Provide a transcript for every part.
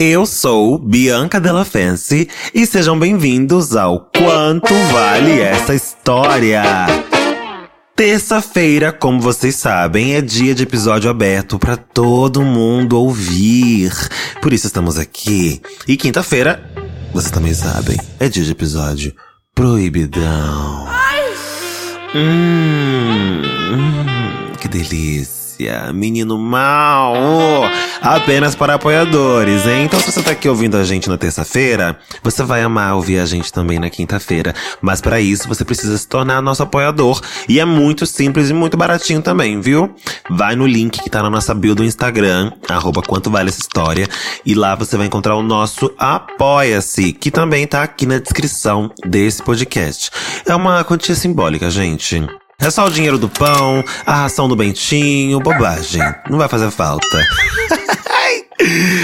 Eu sou Bianca Della Fence e sejam bem-vindos ao Quanto Vale Essa História! Terça-feira, como vocês sabem, é dia de episódio aberto para todo mundo ouvir. Por isso estamos aqui. E quinta-feira, vocês também sabem, é dia de episódio proibidão. Hum, hum, que delícia menino mal, apenas para apoiadores, hein? Então se você tá aqui ouvindo a gente na terça-feira, você vai amar ouvir a gente também na quinta-feira. Mas para isso você precisa se tornar nosso apoiador e é muito simples e muito baratinho também, viu? Vai no link que tá na nossa bio do Instagram, arroba quanto vale essa história, e lá você vai encontrar o nosso Apoia-se, que também tá aqui na descrição desse podcast. É uma quantia simbólica, gente. É só o dinheiro do pão, a ração do Bentinho, bobagem. Não vai fazer falta.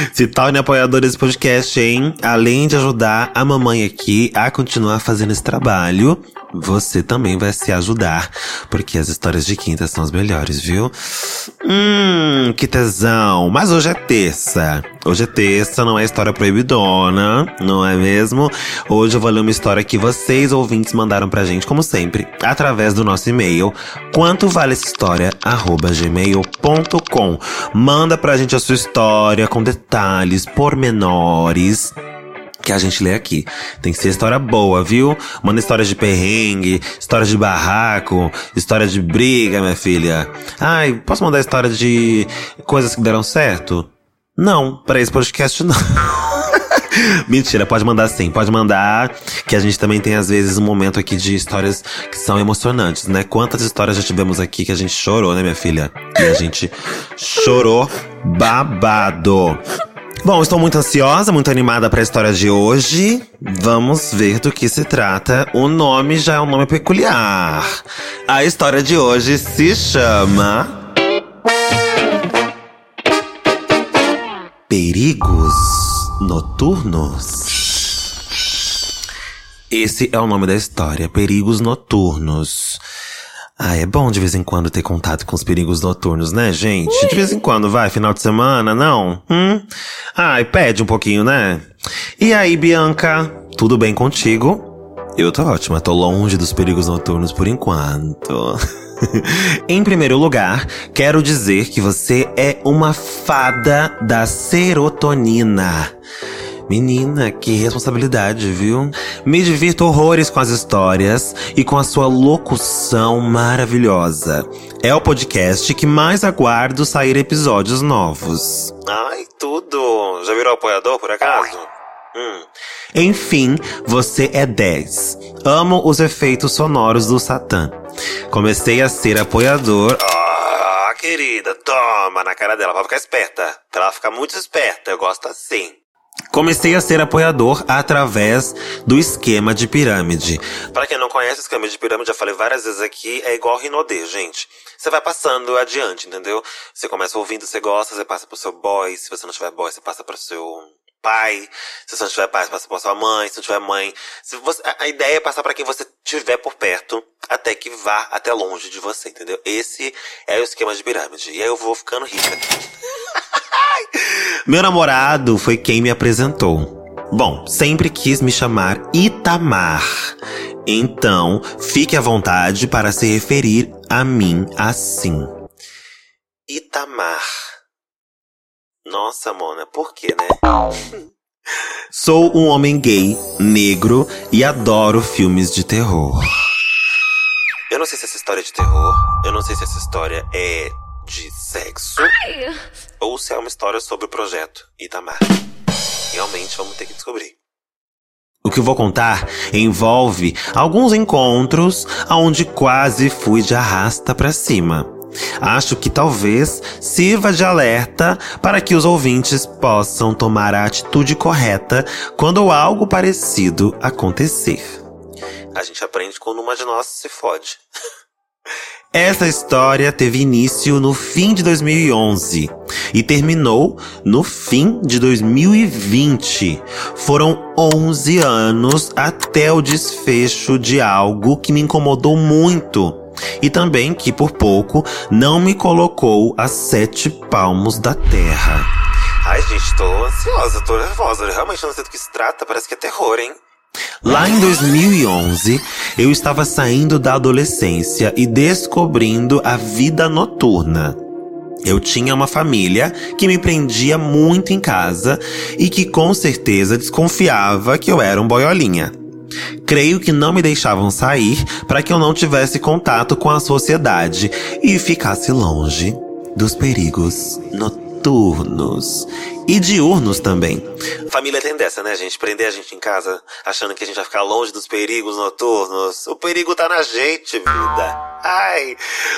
Se torne apoiador desse podcast, hein? Além de ajudar a mamãe aqui a continuar fazendo esse trabalho, você também vai se ajudar, porque as histórias de quinta são as melhores, viu? Hum, que tesão! Mas hoje é terça. Hoje é terça, não é história proibidona, não é mesmo? Hoje eu vou ler uma história que vocês, ouvintes, mandaram pra gente, como sempre, através do nosso e-mail, quanto vale essa história, arroba gmail.com. Manda pra gente a sua história com detalhes, pormenores que a gente lê aqui. Tem que ser história boa, viu? Manda histórias de perrengue, histórias de barraco, história de briga, minha filha. Ai, posso mandar história de coisas que deram certo? Não, para esse podcast não. Mentira, pode mandar sim, pode mandar. Que a gente também tem, às vezes, um momento aqui de histórias que são emocionantes, né? Quantas histórias já tivemos aqui que a gente chorou, né, minha filha? E a gente chorou babado. Bom, estou muito ansiosa, muito animada para a história de hoje. Vamos ver do que se trata. O nome já é um nome peculiar. A história de hoje se chama. Perigos Noturnos. Esse é o nome da história, Perigos Noturnos. Ah, é bom de vez em quando ter contato com os perigos noturnos, né, gente? De vez em quando, vai, final de semana, não? Hum? Ai, pede um pouquinho, né? E aí, Bianca, tudo bem contigo? Eu tô ótima, tô longe dos perigos noturnos por enquanto. em primeiro lugar, quero dizer que você é uma fada da serotonina. Menina, que responsabilidade, viu? Me divirto horrores com as histórias e com a sua locução maravilhosa. É o podcast que mais aguardo sair episódios novos. Ai, tudo! Já virou apoiador por acaso? Hum. Enfim, você é 10. Amo os efeitos sonoros do Satã. Comecei a ser apoiador. Ah, querida, toma na cara dela pra ficar esperta. Pra ela ficar muito esperta, eu gosto assim. Comecei a ser apoiador através do esquema de pirâmide. Para quem não conhece o esquema de pirâmide, já falei várias vezes aqui, é igual Rinodê, gente. Você vai passando adiante, entendeu? Você começa ouvindo, você gosta, você passa pro seu boy. Se você não tiver boy, você passa pro seu pai. Se você não tiver pai, passa pra sua mãe. Se não tiver mãe, se você, a ideia é passar para quem você tiver por perto, até que vá até longe de você, entendeu? Esse é o esquema de pirâmide. E aí eu vou ficando rica. Meu namorado foi quem me apresentou. Bom, sempre quis me chamar Itamar. Então, fique à vontade para se referir a mim assim. Itamar. Nossa, Mona, por quê, né? Sou um homem gay, negro e adoro filmes de terror. Eu não sei se essa história é de terror, eu não sei se essa história é de sexo. Ai. Ou se é uma história sobre o projeto Itamar. Realmente vamos ter que descobrir. O que eu vou contar envolve alguns encontros onde quase fui de arrasta para cima. Acho que talvez sirva de alerta para que os ouvintes possam tomar a atitude correta quando algo parecido acontecer. A gente aprende quando uma de nós se fode. Essa história teve início no fim de 2011 e terminou no fim de 2020. Foram 11 anos até o desfecho de algo que me incomodou muito e também que por pouco não me colocou a sete palmos da terra. Ai, gente, tô ansiosa, tô nervosa. Eu realmente não sei do que se trata, parece que é terror, hein? Lá em 2011, eu estava saindo da adolescência e descobrindo a vida noturna. Eu tinha uma família que me prendia muito em casa e que com certeza desconfiava que eu era um boiolinha. Creio que não me deixavam sair para que eu não tivesse contato com a sociedade e ficasse longe dos perigos noturnos e diurnos também. Família tem dessa, né, gente? Prender a gente em casa achando que a gente vai ficar longe dos perigos noturnos. O perigo tá na gente, vida. Ai,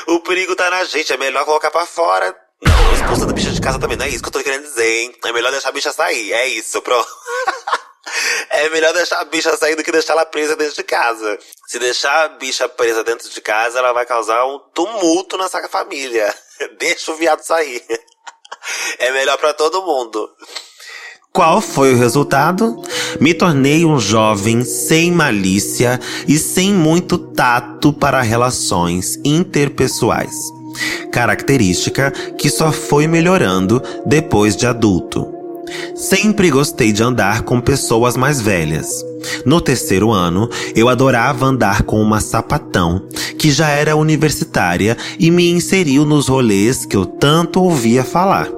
o perigo tá na gente. É melhor colocar para fora. Não, expulsa da bicha de casa também. Não é isso que eu tô querendo dizer, hein? É melhor deixar a bicha sair. É isso, pronto. É melhor deixar a bicha sair do que deixar ela presa dentro de casa. Se deixar a bicha presa dentro de casa, ela vai causar um tumulto nessa família. Deixa o viado sair. É melhor para todo mundo. Qual foi o resultado? Me tornei um jovem sem malícia e sem muito tato para relações interpessoais. Característica que só foi melhorando depois de adulto. Sempre gostei de andar com pessoas mais velhas. No terceiro ano, eu adorava andar com uma sapatão, que já era universitária e me inseriu nos rolês que eu tanto ouvia falar.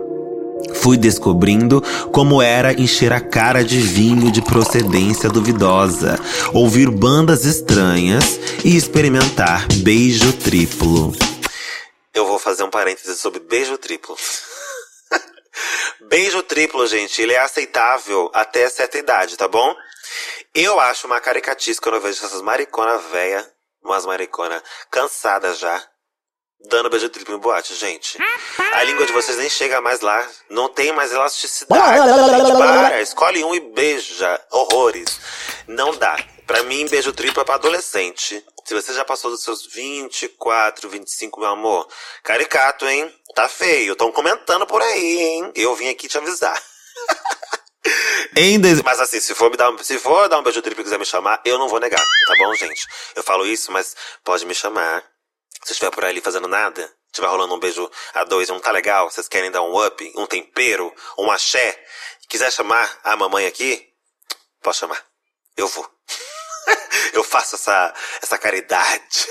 Fui descobrindo como era encher a cara de vinho de procedência duvidosa, ouvir bandas estranhas e experimentar beijo triplo. Eu vou fazer um parênteses sobre beijo triplo. Beijo triplo, gente, ele é aceitável até certa idade, tá bom? Eu acho uma caricatice quando eu vejo essas maricona véia, umas maricona cansadas já, dando beijo triplo em boate, gente. A língua de vocês nem chega mais lá, não tem mais elasticidade. Para, escolhe um e beija. Horrores. Não dá. Pra mim, beijo triplo é pra adolescente. Se você já passou dos seus 24, 25, meu amor, caricato, hein? Tá feio. Estão comentando por aí, hein? Eu vim aqui te avisar. Des... Mas assim, se for, me dar, se for dar um beijo triplo e quiser me chamar, eu não vou negar, tá bom, gente? Eu falo isso, mas pode me chamar. Se estiver por ali fazendo nada, estiver rolando um beijo a dois e não tá legal, vocês querem dar um up, um tempero, um axé, quiser chamar a mamãe aqui, pode chamar. Eu vou. Eu faço essa, essa caridade.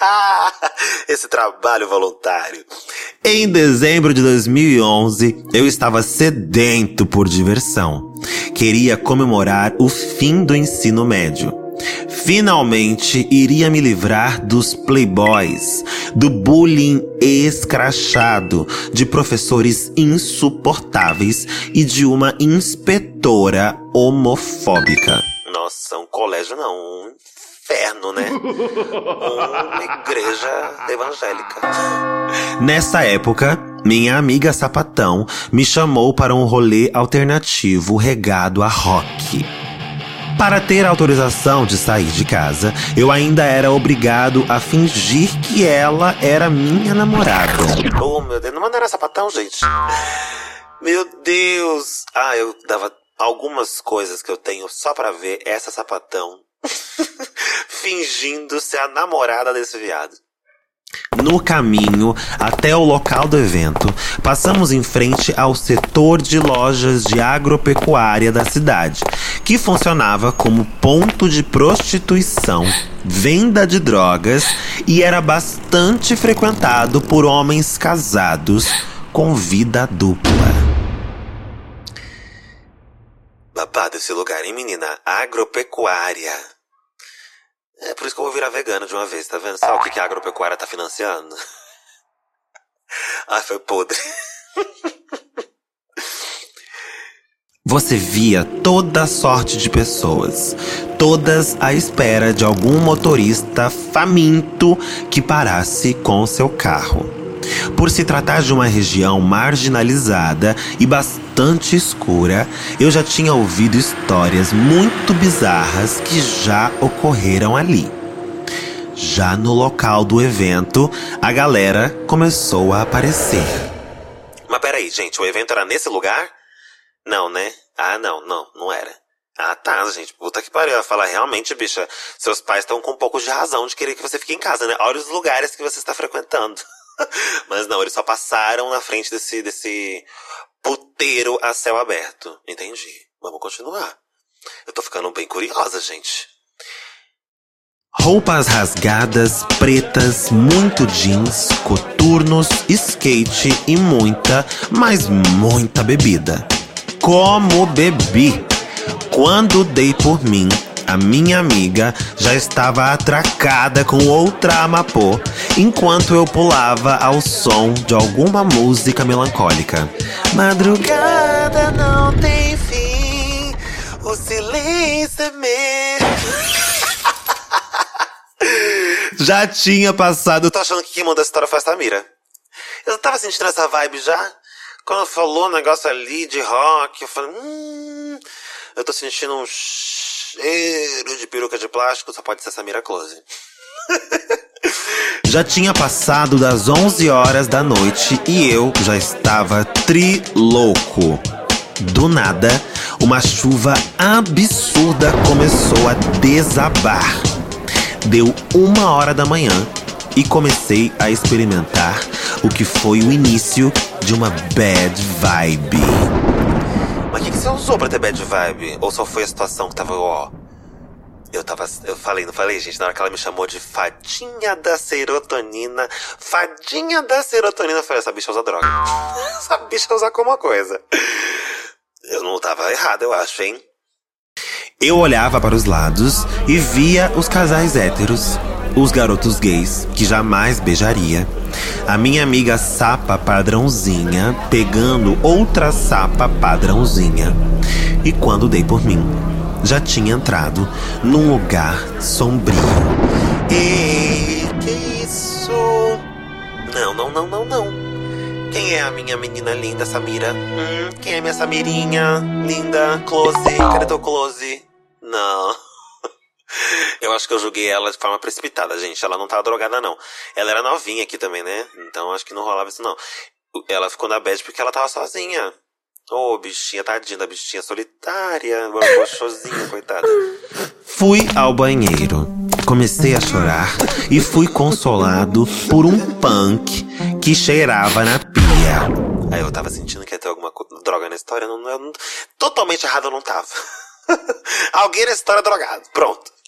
Esse trabalho voluntário. Em dezembro de 2011, eu estava sedento por diversão. Queria comemorar o fim do ensino médio. Finalmente iria me livrar dos playboys, do bullying escrachado, de professores insuportáveis e de uma inspetora homofóbica. Nossa, um colégio não, um inferno, né? Uma igreja evangélica. Nessa época, minha amiga Sapatão me chamou para um rolê alternativo regado a rock. Para ter autorização de sair de casa, eu ainda era obrigado a fingir que ela era minha namorada. Oh, meu Deus, não era sapatão, gente. Meu Deus. Ah, eu dava algumas coisas que eu tenho só para ver essa sapatão fingindo ser a namorada desse viado. No caminho até o local do evento, passamos em frente ao setor de lojas de agropecuária da cidade, que funcionava como ponto de prostituição, venda de drogas e era bastante frequentado por homens casados com vida dupla. Babado esse lugar, hein, menina? Agropecuária. É por isso que eu vou virar vegano de uma vez, tá vendo? Sabe o que a agropecuária tá financiando? Ai, foi podre. Você via toda sorte de pessoas, todas à espera de algum motorista faminto que parasse com seu carro. Por se tratar de uma região marginalizada e bastante escura, eu já tinha ouvido histórias muito bizarras que já ocorreram ali. Já no local do evento, a galera começou a aparecer. Mas peraí, gente, o evento era nesse lugar? Não, né? Ah, não, não, não era. Ah, tá, gente. Puta que pariu. Fala, realmente, bicha, seus pais estão com um pouco de razão de querer que você fique em casa, né? Olha os lugares que você está frequentando. Mas não, eles só passaram na frente desse, desse puteiro a céu aberto. Entendi. Vamos continuar. Eu tô ficando bem curiosa, gente. Roupas rasgadas, pretas, muito jeans, coturnos, skate e muita, mas muita bebida. Como bebi! Quando dei por mim, a minha amiga já estava atracada com outra amapô, enquanto eu pulava ao som de alguma música melancólica. Madrugada não tem fim, o silêncio é meu. Já tinha passado. Eu tô achando que quem mandou essa história foi a Samira. Eu tava sentindo essa vibe já. Quando falou um negócio ali de rock, eu falei, hum, eu tô sentindo um cheiro de peruca de plástico, só pode ser Samira Close. já tinha passado das 11 horas da noite e eu já estava trilouco. Do nada, uma chuva absurda começou a desabar. Deu uma hora da manhã e comecei a experimentar o que foi o início de uma bad vibe. Mas o que, que, você usou pra ter bad vibe? Ou só foi a situação que tava, ó. Eu tava. Eu falei, não falei, gente? Na hora que ela me chamou de fadinha da serotonina. Fadinha da serotonina. Eu falei, essa bicha usa droga. essa bicha usa alguma coisa. Eu não tava errado, eu acho, hein? Eu olhava para os lados e via os casais héteros, os garotos gays que jamais beijaria, a minha amiga sapa padrãozinha pegando outra sapa padrãozinha. E quando dei por mim, já tinha entrado num lugar sombrio. Ei, que isso? Não, não, não, não, não. Quem é a minha menina linda, Samira? Hum, quem é minha Samirinha? Linda, close, cadê teu close? Não. Eu acho que eu julguei ela de forma precipitada, gente. Ela não tava drogada, não. Ela era novinha aqui também, né? Então acho que não rolava isso, não. Ela ficou na bed porque ela tava sozinha. Ô, oh, bichinha, tadinha da bichinha solitária. Gostosinha, coitada. Fui ao banheiro. Comecei a chorar e fui consolado por um punk que cheirava na pia. Aí eu tava sentindo que ia ter alguma droga na história. Não, não, totalmente errado eu não tava. Alguém na história drogado. Pronto.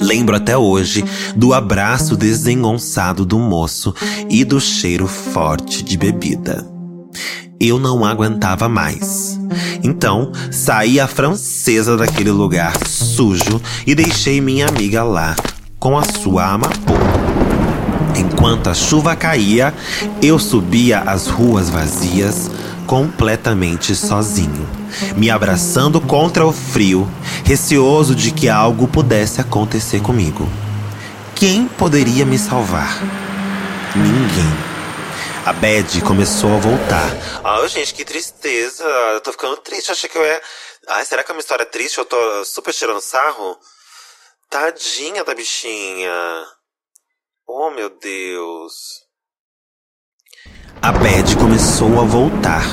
Lembro até hoje do abraço desengonçado do moço e do cheiro forte de bebida. Eu não aguentava mais. Então, saí a francesa daquele lugar sujo e deixei minha amiga lá com a sua amapô. Enquanto a chuva caía, eu subia as ruas vazias, completamente sozinho, me abraçando contra o frio, receoso de que algo pudesse acontecer comigo. Quem poderia me salvar? Ninguém. A Bad começou a voltar. Ah, gente, que tristeza. Eu tô ficando triste. Achei que eu ia. Ai, será que é uma história triste? Eu tô super tirando sarro? Tadinha da bichinha. Oh, meu Deus. A bad começou a voltar.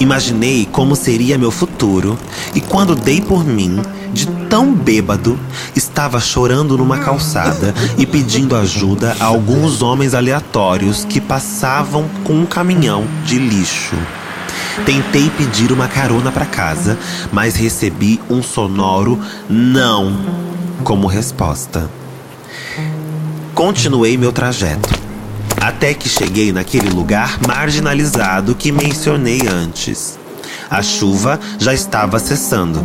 Imaginei como seria meu futuro e quando dei por mim, de tão bêbado, estava chorando numa calçada e pedindo ajuda a alguns homens aleatórios que passavam com um caminhão de lixo. Tentei pedir uma carona para casa, mas recebi um sonoro não como resposta. Continuei meu trajeto até que cheguei naquele lugar marginalizado que mencionei antes. A chuva já estava cessando.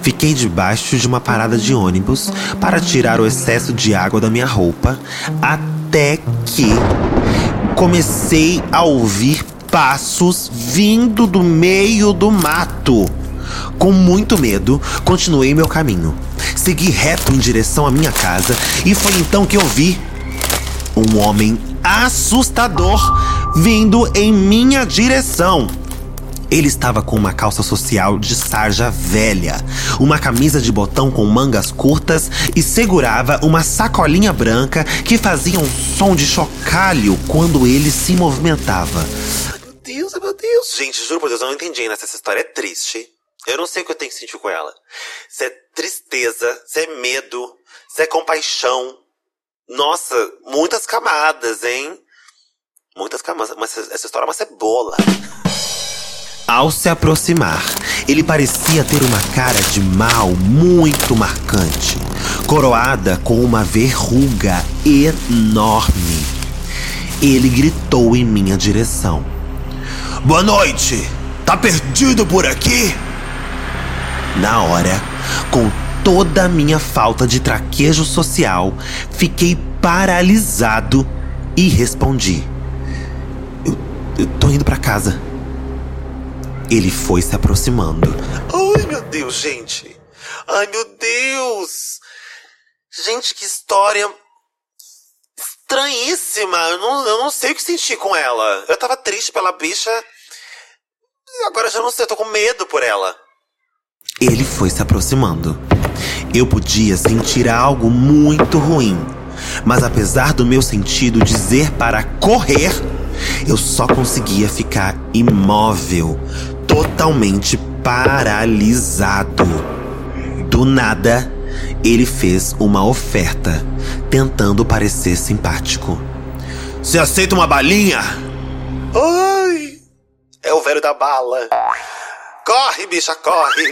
Fiquei debaixo de uma parada de ônibus para tirar o excesso de água da minha roupa, até que comecei a ouvir passos vindo do meio do mato. Com muito medo, continuei meu caminho. Segui reto em direção à minha casa e foi então que eu vi um homem assustador vindo em minha direção. Ele estava com uma calça social de sarja velha, uma camisa de botão com mangas curtas e segurava uma sacolinha branca que fazia um som de chocalho quando ele se movimentava. Meu Deus, meu Deus. Gente, juro por Deus, eu não entendi ainda essa história é triste. Eu não sei o que eu tenho que sentir com ela. Se é tristeza, se é medo, se é compaixão, nossa, muitas camadas, hein? Muitas camadas. Mas essa história é uma cebola. Ao se aproximar, ele parecia ter uma cara de mal muito marcante, coroada com uma verruga enorme. Ele gritou em minha direção: Boa noite! Tá perdido por aqui? Na hora, com toda a minha falta de traquejo social, fiquei paralisado e respondi: Eu, eu tô indo para casa. Ele foi se aproximando. Ai, meu Deus, gente! Ai, meu Deus! Gente, que história estranhíssima. Eu não, eu não sei o que sentir com ela. Eu tava triste pela bicha. Agora já não sei, eu tô com medo por ela. Ele foi se aproximando. Eu podia sentir algo muito ruim. Mas apesar do meu sentido dizer para correr, eu só conseguia ficar imóvel, totalmente paralisado. Do nada, ele fez uma oferta, tentando parecer simpático. Você aceita uma balinha? Ai! É o velho da bala. Corre, bicha, corre!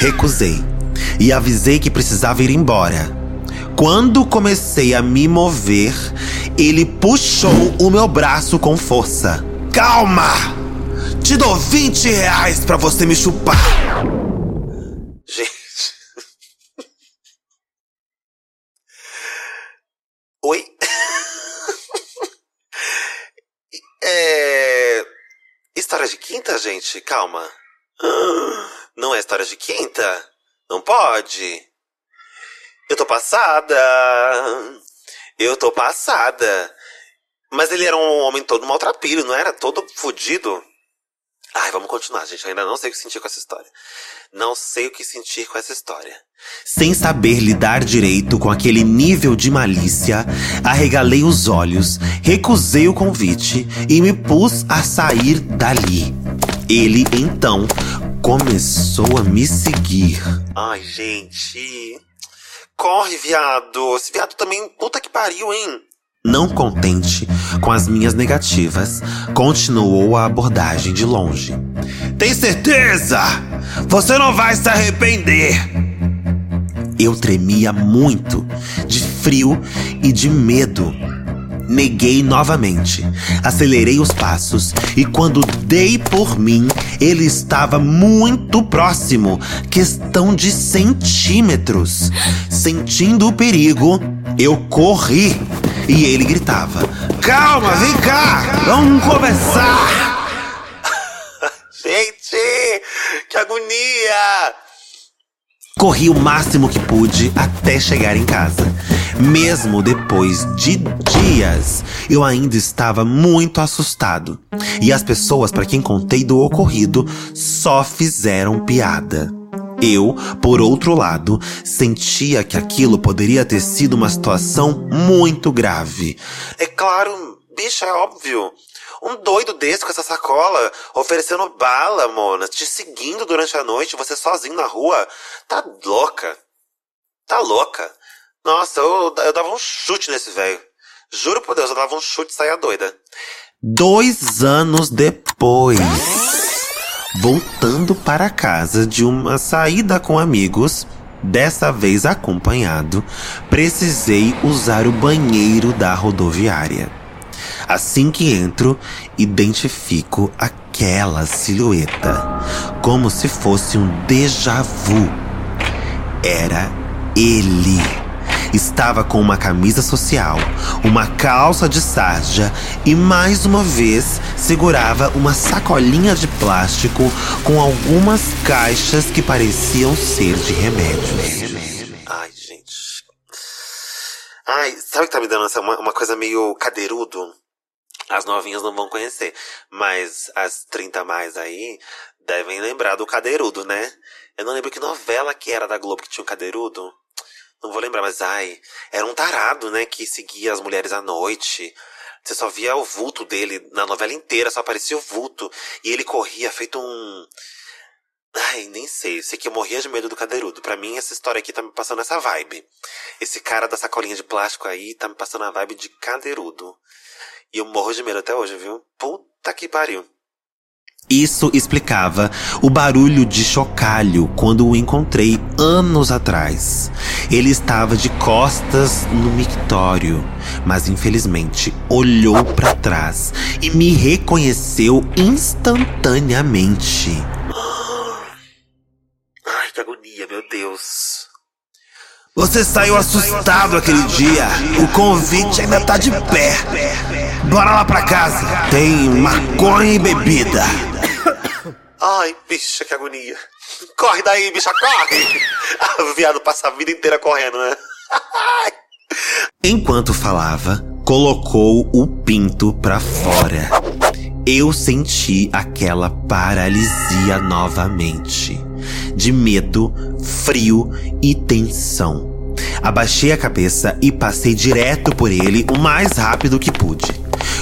Recusei e avisei que precisava ir embora. Quando comecei a me mover, ele puxou o meu braço com força. Calma! Te dou 20 reais pra você me chupar! Gente. Oi? é. História de quinta, gente? Calma. Não é história de quinta? Não pode. Eu tô passada. Eu tô passada. Mas ele era um homem todo maltrapilho, não era? Todo fudido. Ai, vamos continuar, gente. Eu ainda não sei o que sentir com essa história. Não sei o que sentir com essa história. Sem saber lidar direito com aquele nível de malícia, arregalei os olhos, recusei o convite e me pus a sair dali. Ele, então, começou a me seguir. Ai, gente. Corre, viado. Esse viado também, puta que pariu, hein? Não contente com as minhas negativas, continuou a abordagem de longe. Tem certeza? Você não vai se arrepender! Eu tremia muito, de frio e de medo. Neguei novamente. Acelerei os passos e quando dei por mim, ele estava muito próximo questão de centímetros. Sentindo o perigo, eu corri e ele gritava: Calma, vem cá, vamos começar! Gente, que agonia! Corri o máximo que pude até chegar em casa. Mesmo depois de dias, eu ainda estava muito assustado. E as pessoas para quem contei do ocorrido só fizeram piada. Eu, por outro lado, sentia que aquilo poderia ter sido uma situação muito grave. É claro, bicho, é óbvio. Um doido desse com essa sacola, oferecendo bala, Mona, te seguindo durante a noite, você sozinho na rua. Tá louca. Tá louca. Nossa, eu, eu dava um chute nesse velho. Juro por Deus, eu dava um chute e saia doida. Dois anos depois, voltando para casa de uma saída com amigos, dessa vez acompanhado, precisei usar o banheiro da rodoviária. Assim que entro, identifico aquela silhueta, como se fosse um déjà vu. Era ele. Estava com uma camisa social, uma calça de sarja e mais uma vez segurava uma sacolinha de plástico com algumas caixas que pareciam ser de remédios. Ai, gente. Ai, sabe que tá me dando essa, uma, uma coisa meio cadeirudo? As novinhas não vão conhecer, mas as 30 mais aí devem lembrar do cadeirudo, né? Eu não lembro que novela que era da Globo que tinha o um cadeirudo. Não vou lembrar, mas ai, era um tarado, né, que seguia as mulheres à noite. Você só via o vulto dele na novela inteira, só aparecia o vulto. E ele corria feito um. Ai, nem sei. Sei que eu morria de medo do cadeirudo. Pra mim, essa história aqui tá me passando essa vibe. Esse cara da sacolinha de plástico aí tá me passando a vibe de cadeirudo. E eu morro de medo até hoje, viu? Puta que pariu. Isso explicava o barulho de chocalho quando o encontrei anos atrás. Ele estava de costas no mictório, mas infelizmente olhou para trás e me reconheceu instantaneamente. Ai, que agonia, meu Deus. Você saiu assustado aquele dia. O convite ainda tá de pé. Bora lá pra casa. Tem maconha e bebida. Ai, bicha, que agonia. Corre daí, bicha, corre! Ah, o viado passa a vida inteira correndo, né? Enquanto falava, colocou o pinto pra fora. Eu senti aquela paralisia novamente. De medo, frio e tensão. Abaixei a cabeça e passei direto por ele o mais rápido que pude.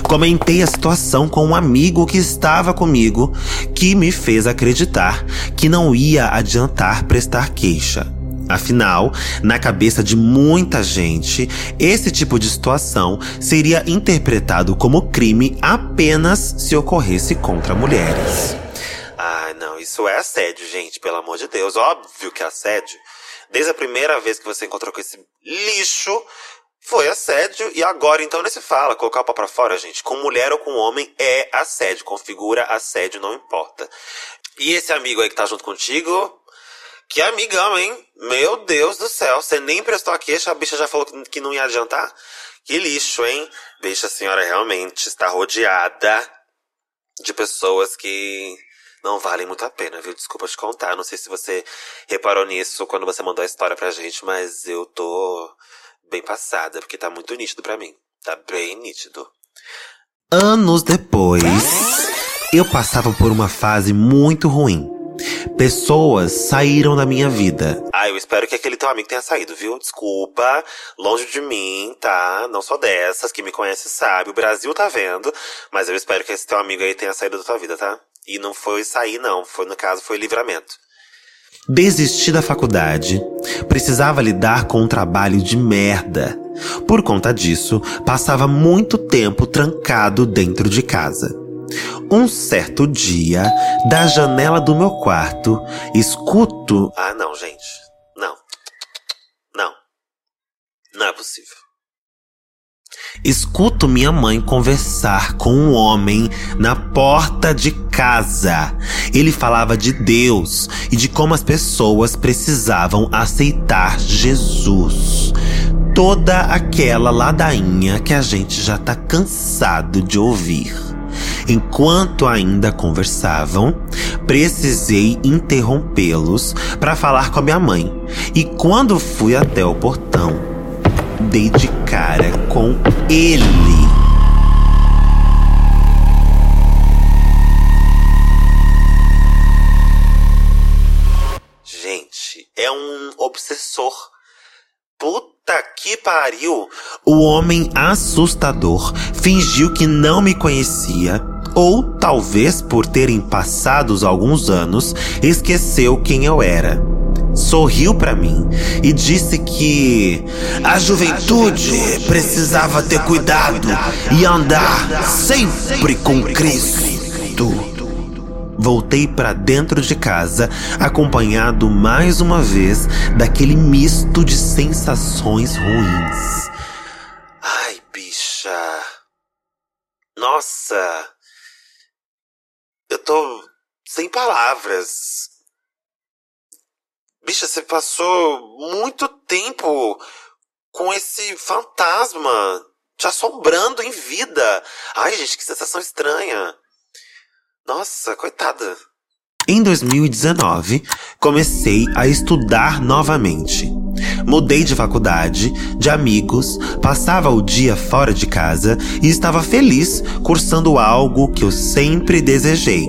Comentei a situação com um amigo que estava comigo, que me fez acreditar que não ia adiantar prestar queixa. Afinal, na cabeça de muita gente, esse tipo de situação seria interpretado como crime apenas se ocorresse contra mulheres. Não, isso é assédio, gente, pelo amor de Deus. Óbvio que é assédio. Desde a primeira vez que você encontrou com esse lixo, foi assédio e agora então nem se fala. Colocar o pau pra fora, gente, com mulher ou com homem é assédio. Configura assédio, não importa. E esse amigo aí que tá junto contigo, que amigão, hein? Meu Deus do céu, você nem prestou a queixa, a bicha já falou que não ia adiantar? Que lixo, hein? Bicha, a senhora realmente está rodeada de pessoas que não valem muito a pena, viu? Desculpa te contar. Não sei se você reparou nisso quando você mandou a história pra gente, mas eu tô bem passada, porque tá muito nítido para mim. Tá bem nítido. Anos depois, eu passava por uma fase muito ruim. Pessoas saíram da minha vida. Ah, eu espero que aquele teu amigo tenha saído, viu? Desculpa, longe de mim, tá? Não sou dessas, que me conhece sabe. O Brasil tá vendo, mas eu espero que esse teu amigo aí tenha saído da tua vida, tá? E não foi sair, não. Foi, no caso, foi livramento. Desisti da faculdade. Precisava lidar com um trabalho de merda. Por conta disso, passava muito tempo trancado dentro de casa. Um certo dia, da janela do meu quarto, escuto. Ah, não, gente. Não. Não. Não é possível. Escuto minha mãe conversar com um homem na porta de casa. Ele falava de Deus e de como as pessoas precisavam aceitar Jesus. Toda aquela ladainha que a gente já tá cansado de ouvir. Enquanto ainda conversavam, precisei interrompê-los para falar com a minha mãe. E quando fui até o portão, dei de cara com ele. Gente, é um obsessor. Puta que pariu! O homem assustador fingiu que não me conhecia, ou talvez por terem passados alguns anos, esqueceu quem eu era sorriu para mim e disse que a juventude precisava ter cuidado e andar sempre com Cristo. Voltei para dentro de casa, acompanhado mais uma vez daquele misto de sensações ruins. Ai, bicha. Nossa. Eu tô sem palavras. Bicha, você passou muito tempo com esse fantasma te assombrando em vida. Ai, gente, que sensação estranha. Nossa, coitada. Em 2019, comecei a estudar novamente. Mudei de faculdade, de amigos, passava o dia fora de casa e estava feliz cursando algo que eu sempre desejei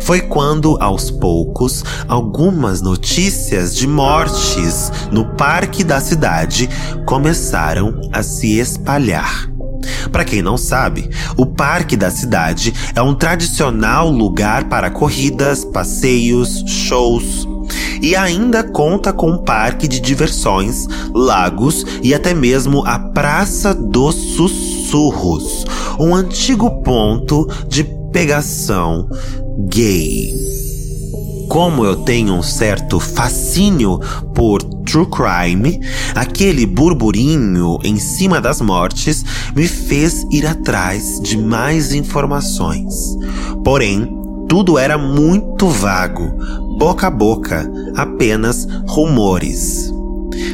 foi quando, aos poucos, algumas notícias de mortes no parque da cidade começaram a se espalhar. Para quem não sabe, o Parque da Cidade é um tradicional lugar para corridas, passeios, shows. E ainda conta com um parque de diversões, lagos e até mesmo a Praça dos Sussurros, um antigo ponto de pegação gay. Como eu tenho um certo fascínio por true crime, aquele burburinho em cima das mortes me fez ir atrás de mais informações. Porém, tudo era muito vago, boca a boca, apenas rumores.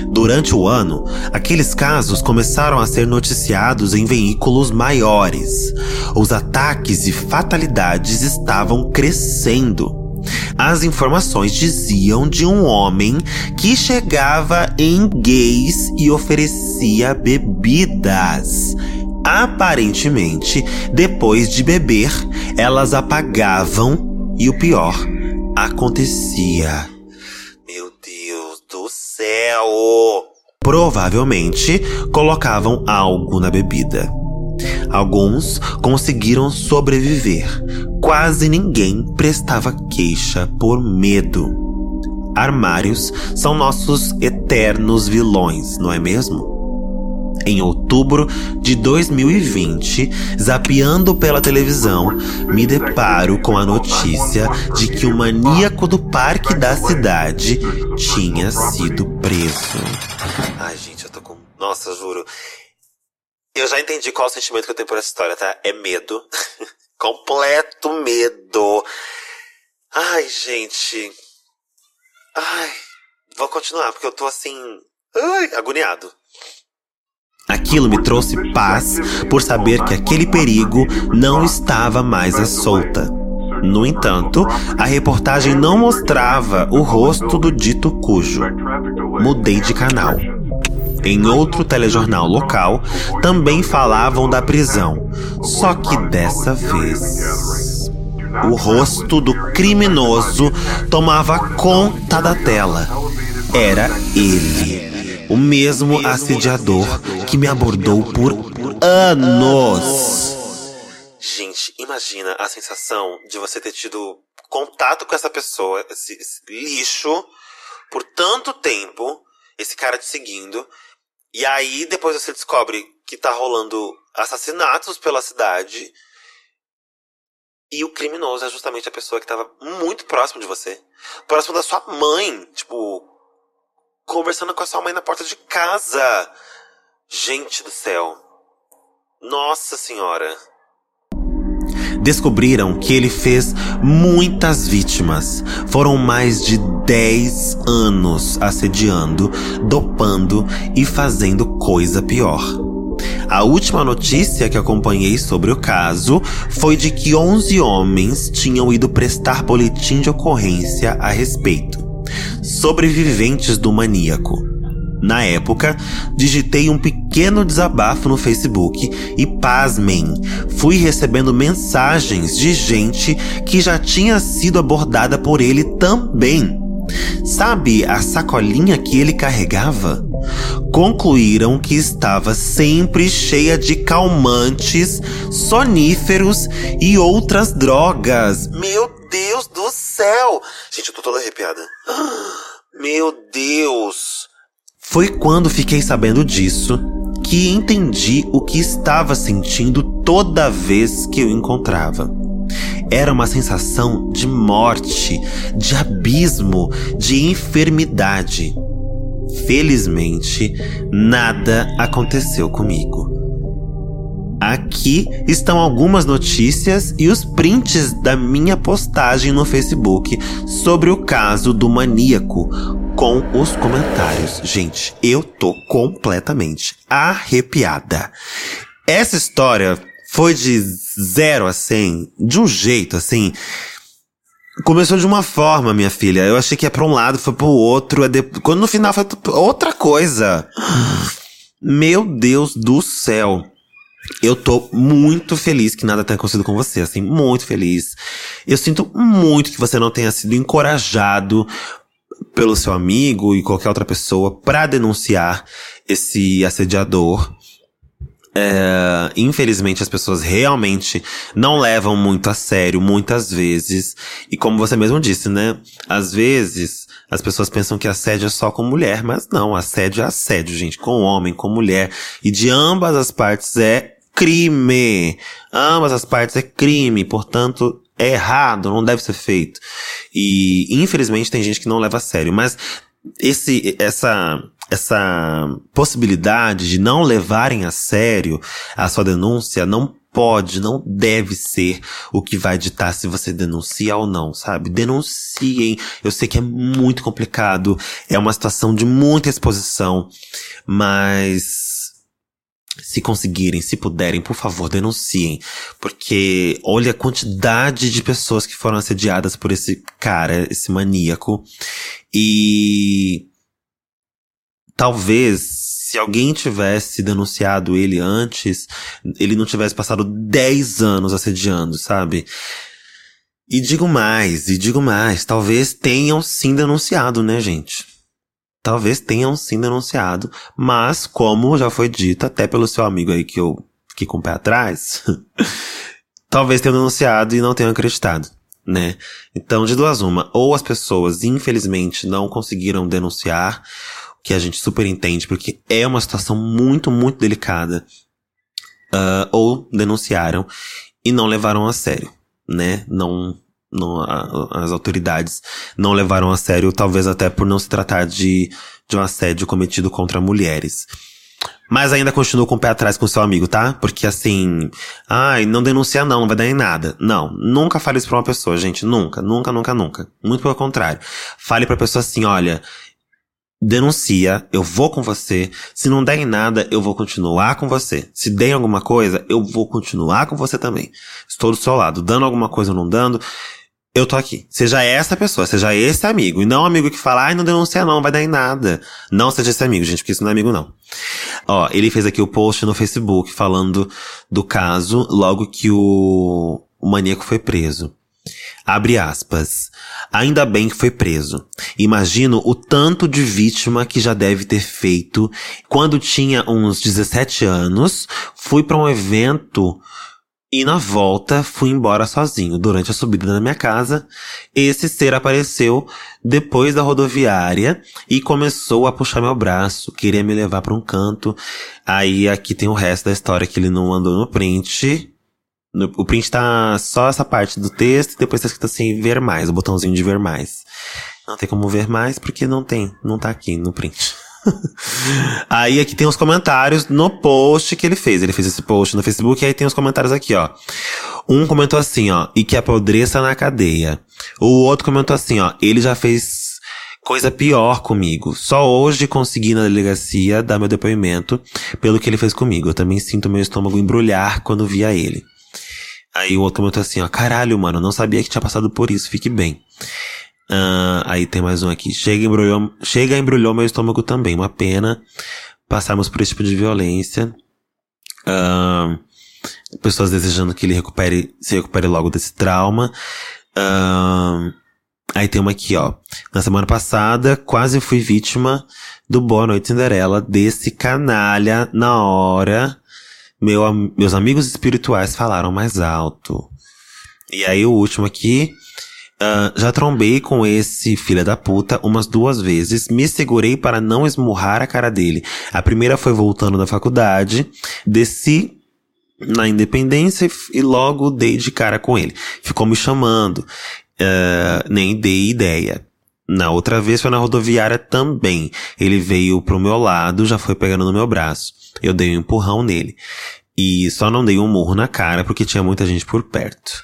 Durante o ano, aqueles casos começaram a ser noticiados em veículos maiores. Os ataques e fatalidades estavam crescendo. As informações diziam de um homem que chegava em gays e oferecia bebidas. Aparentemente, depois de beber, elas apagavam e o pior acontecia. Meu Deus do céu! Provavelmente colocavam algo na bebida. Alguns conseguiram sobreviver. Quase ninguém prestava queixa por medo. Armários são nossos eternos vilões, não é mesmo? Em outubro de 2020, zapeando pela televisão, me deparo com a notícia de que o maníaco do parque da cidade tinha sido preso. Ai, gente, eu tô com. Nossa, juro. Eu já entendi qual é o sentimento que eu tenho por essa história, tá? É medo. Completo medo. Ai, gente. Ai. Vou continuar, porque eu tô assim. Ai, agoniado. Aquilo me trouxe paz por saber que aquele perigo não estava mais à solta. No entanto, a reportagem não mostrava o rosto do dito cujo. Mudei de canal. Em outro telejornal local, também falavam da prisão, só que dessa vez. O rosto do criminoso tomava conta da tela. Era ele, o mesmo assediador que me abordou por anos. Gente, imagina a sensação de você ter tido contato com essa pessoa, esse, esse lixo, por tanto tempo, esse cara te seguindo, e aí depois você descobre que tá rolando assassinatos pela cidade. E o criminoso é justamente a pessoa que tava muito próximo de você. Próximo da sua mãe. Tipo, conversando com a sua mãe na porta de casa. Gente do céu. Nossa Senhora. Descobriram que ele fez muitas vítimas. Foram mais de 10 anos assediando, dopando e fazendo coisa pior. A última notícia que acompanhei sobre o caso foi de que 11 homens tinham ido prestar boletim de ocorrência a respeito. Sobreviventes do maníaco. Na época, digitei um pequeno desabafo no Facebook e, pasmem, fui recebendo mensagens de gente que já tinha sido abordada por ele também. Sabe a sacolinha que ele carregava? Concluíram que estava sempre cheia de calmantes, soníferos e outras drogas. Meu Deus do céu! Gente, eu tô toda arrepiada. Meu Deus! Foi quando fiquei sabendo disso que entendi o que estava sentindo toda vez que eu encontrava. Era uma sensação de morte, de abismo, de enfermidade. Felizmente, nada aconteceu comigo. Aqui estão algumas notícias e os prints da minha postagem no Facebook sobre o caso do maníaco, com os comentários. Gente, eu tô completamente arrepiada. Essa história foi de zero a cem, de um jeito assim. Começou de uma forma, minha filha. Eu achei que ia pra um lado, foi pro outro. Quando no final foi outra coisa. Meu Deus do céu. Eu tô muito feliz que nada tenha acontecido com você, assim, muito feliz. Eu sinto muito que você não tenha sido encorajado pelo seu amigo e qualquer outra pessoa para denunciar esse assediador. É, infelizmente as pessoas realmente não levam muito a sério muitas vezes. E como você mesmo disse, né? Às vezes as pessoas pensam que assédio é só com mulher, mas não, assédio é assédio, gente, com homem, com mulher. E de ambas as partes é crime. Ambas as partes é crime, portanto, é errado, não deve ser feito. E infelizmente tem gente que não leva a sério, mas esse essa essa possibilidade de não levarem a sério a sua denúncia não pode, não deve ser o que vai ditar se você denuncia ou não, sabe? Denunciem. Eu sei que é muito complicado, é uma situação de muita exposição, mas se conseguirem, se puderem, por favor, denunciem. Porque olha a quantidade de pessoas que foram assediadas por esse cara, esse maníaco. E talvez se alguém tivesse denunciado ele antes, ele não tivesse passado 10 anos assediando, sabe? E digo mais, e digo mais, talvez tenham sim denunciado, né, gente? Talvez tenham sim denunciado, mas como já foi dito até pelo seu amigo aí que eu fiquei com o pé atrás, talvez tenham denunciado e não tenham acreditado né? Então, de duas uma, ou as pessoas, infelizmente, não conseguiram denunciar, que a gente super entende, porque é uma situação muito, muito delicada. Uh, ou denunciaram e não levaram a sério, né? Não, não a, as autoridades não levaram a sério, talvez até por não se tratar de, de um assédio cometido contra mulheres. Mas ainda continua com o pé atrás com seu amigo, tá? Porque assim, ai, não denuncia não, não vai dar em nada. Não, nunca fale isso pra uma pessoa, gente. Nunca, nunca, nunca, nunca. Muito pelo contrário. Fale pra pessoa assim, olha, denuncia, eu vou com você. Se não der em nada, eu vou continuar com você. Se der em alguma coisa, eu vou continuar com você também. Estou do seu lado, dando alguma coisa ou não dando. Eu tô aqui. Seja essa pessoa, seja esse amigo. E não amigo que fala, ai, não denuncia não, vai dar em nada. Não seja esse amigo, gente, porque isso não é amigo não. Ó, ele fez aqui o post no Facebook falando do caso logo que o, o maníaco foi preso. Abre aspas. Ainda bem que foi preso. Imagino o tanto de vítima que já deve ter feito. Quando tinha uns 17 anos, fui para um evento e na volta fui embora sozinho. Durante a subida da minha casa, esse ser apareceu depois da rodoviária e começou a puxar meu braço, queria me levar para um canto. Aí aqui tem o resto da história que ele não mandou no print. No, o print tá só essa parte do texto depois tá escrito assim, ver mais, o botãozinho de ver mais. Não tem como ver mais porque não tem, não tá aqui no print. aí aqui tem os comentários no post que ele fez. Ele fez esse post no Facebook e aí tem os comentários aqui, ó. Um comentou assim, ó, e que apodreça na cadeia. O outro comentou assim, ó, ele já fez coisa pior comigo. Só hoje consegui na delegacia dar meu depoimento pelo que ele fez comigo. Eu também sinto meu estômago embrulhar quando via ele. Aí o outro comentou assim, ó, caralho, mano, não sabia que tinha passado por isso, fique bem. Uh, aí tem mais um aqui. Chega, embrulhou, chega, embrulhou meu estômago também. Uma pena passarmos por esse tipo de violência. Uh, pessoas desejando que ele recupere, se recupere logo desse trauma. Uh, aí tem uma aqui, ó. Na semana passada, quase fui vítima do Boa Noite Cinderela, desse canalha na hora meu, meus amigos espirituais falaram mais alto. E aí o último aqui. Uh, já trombei com esse filho da puta umas duas vezes. Me segurei para não esmurrar a cara dele. A primeira foi voltando da faculdade. Desci na independência e logo dei de cara com ele. Ficou me chamando. Uh, nem dei ideia. Na outra vez foi na rodoviária também. Ele veio pro meu lado, já foi pegando no meu braço. Eu dei um empurrão nele. E só não dei um murro na cara porque tinha muita gente por perto.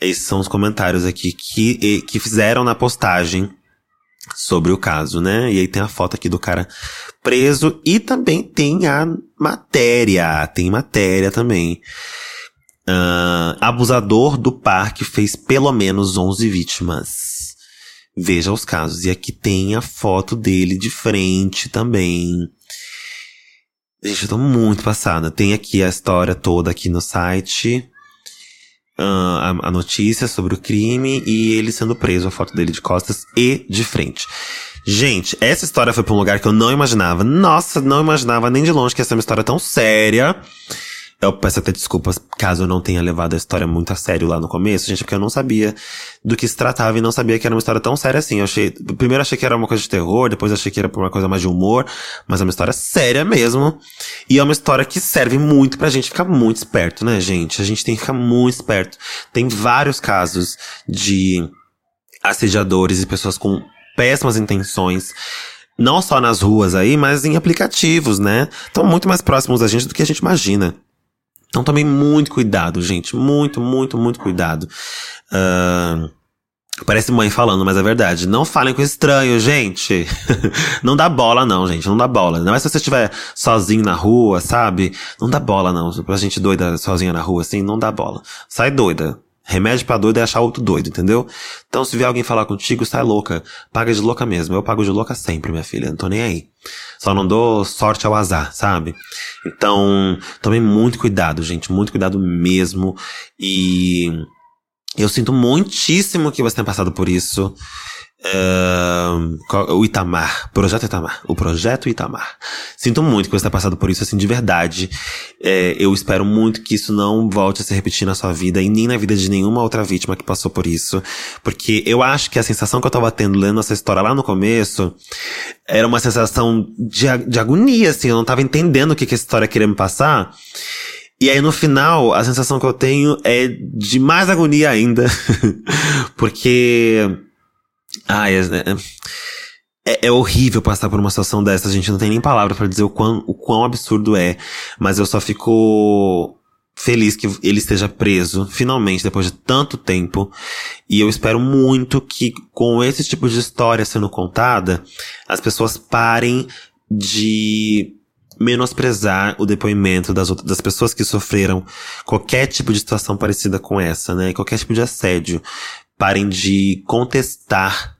Esses são os comentários aqui que, que fizeram na postagem sobre o caso, né? E aí tem a foto aqui do cara preso e também tem a matéria. Tem matéria também. Uh, abusador do parque fez pelo menos 11 vítimas. Veja os casos. E aqui tem a foto dele de frente também. Gente, eu tô muito passada. Tem aqui a história toda aqui no site. Uh, a, a, notícia sobre o crime e ele sendo preso, a foto dele de costas e de frente. Gente, essa história foi pra um lugar que eu não imaginava. Nossa, não imaginava nem de longe que ia ser uma história tão séria. Eu peço até desculpas caso eu não tenha levado a história muito a sério lá no começo, gente, porque eu não sabia do que se tratava e não sabia que era uma história tão séria assim. Eu achei, primeiro achei que era uma coisa de terror, depois achei que era uma coisa mais de humor, mas é uma história séria mesmo. E é uma história que serve muito pra gente ficar muito esperto, né, gente? A gente tem que ficar muito esperto. Tem vários casos de assediadores e pessoas com péssimas intenções não só nas ruas aí, mas em aplicativos, né? Estão muito mais próximos da gente do que a gente imagina. Então tomem muito cuidado, gente. Muito, muito, muito cuidado. Uh, parece mãe falando, mas é verdade. Não falem com estranho, gente. não dá bola, não, gente. Não dá bola. Não é se você estiver sozinho na rua, sabe? Não dá bola, não. Pra gente doida sozinha na rua, assim, não dá bola. Sai doida. Remédio pra doido é achar outro doido, entendeu? Então, se vier alguém falar contigo, sai louca. Paga de louca mesmo. Eu pago de louca sempre, minha filha. Não tô nem aí. Só não dou sorte ao azar, sabe? Então, tomem muito cuidado, gente. Muito cuidado mesmo. E eu sinto muitíssimo que você tenha passado por isso. Uh, o Itamar, Projeto Itamar, o Projeto Itamar. Sinto muito que você está passando por isso, assim, de verdade. É, eu espero muito que isso não volte a se repetir na sua vida e nem na vida de nenhuma outra vítima que passou por isso. Porque eu acho que a sensação que eu tava tendo lendo essa história lá no começo era uma sensação de, de agonia, assim, eu não tava entendendo o que, que essa história queria me passar. E aí no final, a sensação que eu tenho é de mais agonia ainda. porque É, é, é, é, horrível passar por uma situação dessa. A gente não tem nem palavra para dizer o quão, o quão absurdo é. Mas eu só fico feliz que ele esteja preso, finalmente, depois de tanto tempo. E eu espero muito que, com esse tipo de história sendo contada, as pessoas parem de menosprezar o depoimento das, outras, das pessoas que sofreram qualquer tipo de situação parecida com essa, né? Qualquer tipo de assédio parem de contestar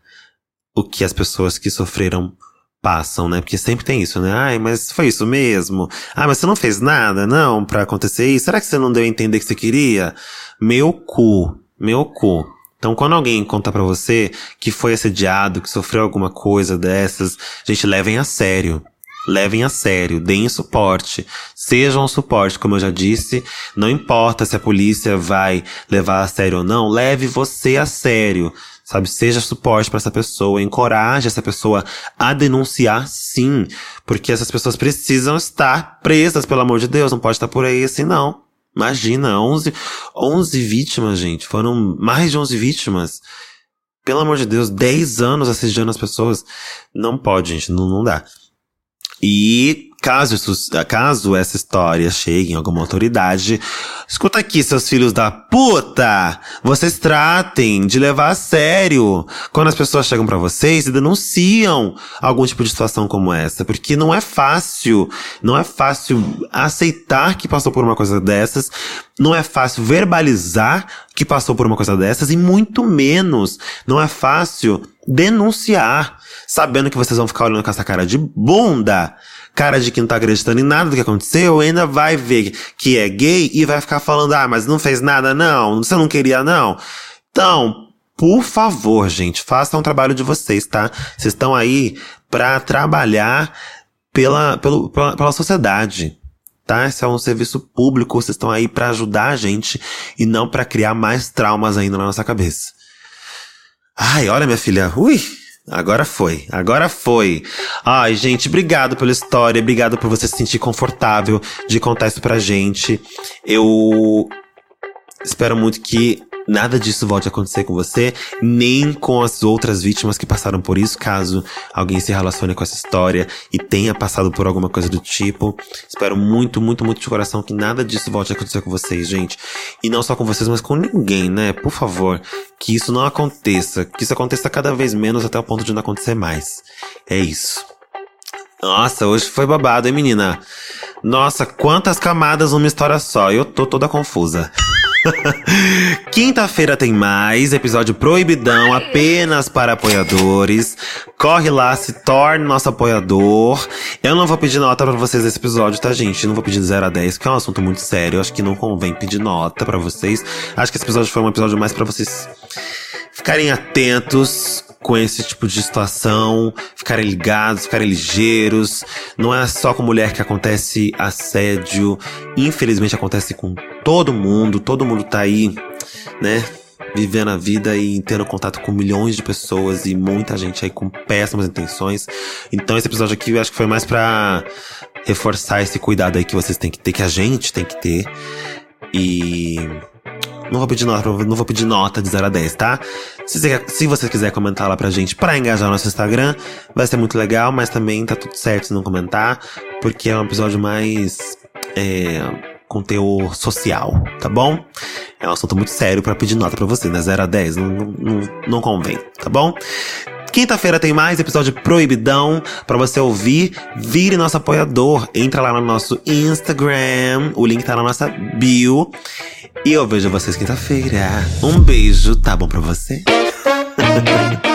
o que as pessoas que sofreram passam, né? Porque sempre tem isso, né? Ai, mas foi isso mesmo. Ah, mas você não fez nada, não, para acontecer isso. Será que você não deu a entender que você queria? Meu cu, meu cu. Então, quando alguém conta para você que foi assediado, que sofreu alguma coisa dessas, gente, levem a sério levem a sério, deem suporte, sejam um suporte, como eu já disse, não importa se a polícia vai levar a sério ou não, leve você a sério, sabe? Seja suporte para essa pessoa, encoraje essa pessoa a denunciar sim, porque essas pessoas precisam estar presas, pelo amor de Deus, não pode estar por aí assim não. Imagina, 11, 11 vítimas, gente, foram mais de 11 vítimas. Pelo amor de Deus, 10 anos assediando as pessoas. Não pode, gente, não, não dá. E caso, isso, caso essa história chegue em alguma autoridade, escuta aqui, seus filhos da puta! Vocês tratem de levar a sério quando as pessoas chegam para vocês e denunciam algum tipo de situação como essa. Porque não é fácil, não é fácil aceitar que passou por uma coisa dessas, não é fácil verbalizar que passou por uma coisa dessas e muito menos não é fácil denunciar sabendo que vocês vão ficar olhando com essa cara de bunda, cara de que não tá acreditando em nada do que aconteceu, ainda vai ver que é gay e vai ficar falando, ah, mas não fez nada não, você não queria não. Então, por favor, gente, façam o trabalho de vocês, tá? Vocês estão aí para trabalhar pela, pelo, pela, pela sociedade tá? Esse é um serviço público, vocês estão aí para ajudar a gente e não para criar mais traumas ainda na nossa cabeça. Ai, olha minha filha, ui, Agora foi, agora foi. Ai, gente, obrigado pela história, obrigado por você se sentir confortável de contar isso pra gente. Eu espero muito que nada disso volte a acontecer com você, nem com as outras vítimas que passaram por isso, caso alguém se relacione com essa história e tenha passado por alguma coisa do tipo. Espero muito, muito, muito de coração que nada disso volte a acontecer com vocês, gente. E não só com vocês, mas com ninguém, né? Por favor, que isso não aconteça, que isso aconteça cada vez menos até o ponto de não acontecer mais. É isso. Nossa, hoje foi babado, hein, menina? Nossa, quantas camadas numa história só. Eu tô toda confusa. Quinta-feira tem mais episódio proibidão apenas para apoiadores. Corre lá, se torne nosso apoiador. Eu não vou pedir nota para vocês nesse episódio, tá, gente? Não vou pedir 0 a 10, que é um assunto muito sério. Eu acho que não convém pedir nota para vocês. Acho que esse episódio foi um episódio mais para vocês ficarem atentos com esse tipo de situação, ficarem ligados, ficarem ligeiros. Não é só com mulher que acontece assédio, infelizmente acontece com todo mundo, todo mundo tá aí, né? Vivendo a vida e tendo contato com milhões de pessoas e muita gente aí com péssimas intenções. Então esse episódio aqui eu acho que foi mais pra reforçar esse cuidado aí que vocês têm que ter, que a gente tem que ter. E não vou pedir nota, não vou pedir nota de 0 a 10, tá? Se você, se você quiser comentar lá pra gente pra engajar o nosso Instagram, vai ser muito legal, mas também tá tudo certo se não comentar, porque é um episódio mais. É, com teor social, tá bom? É um assunto muito sério para pedir nota para você, né? 0 a 10, não, não, não convém, tá bom? Quinta-feira tem mais episódio proibidão para você ouvir. Vire nosso apoiador. Entra lá no nosso Instagram. O link tá na nossa bio. E eu vejo vocês quinta-feira. Um beijo, tá bom pra você?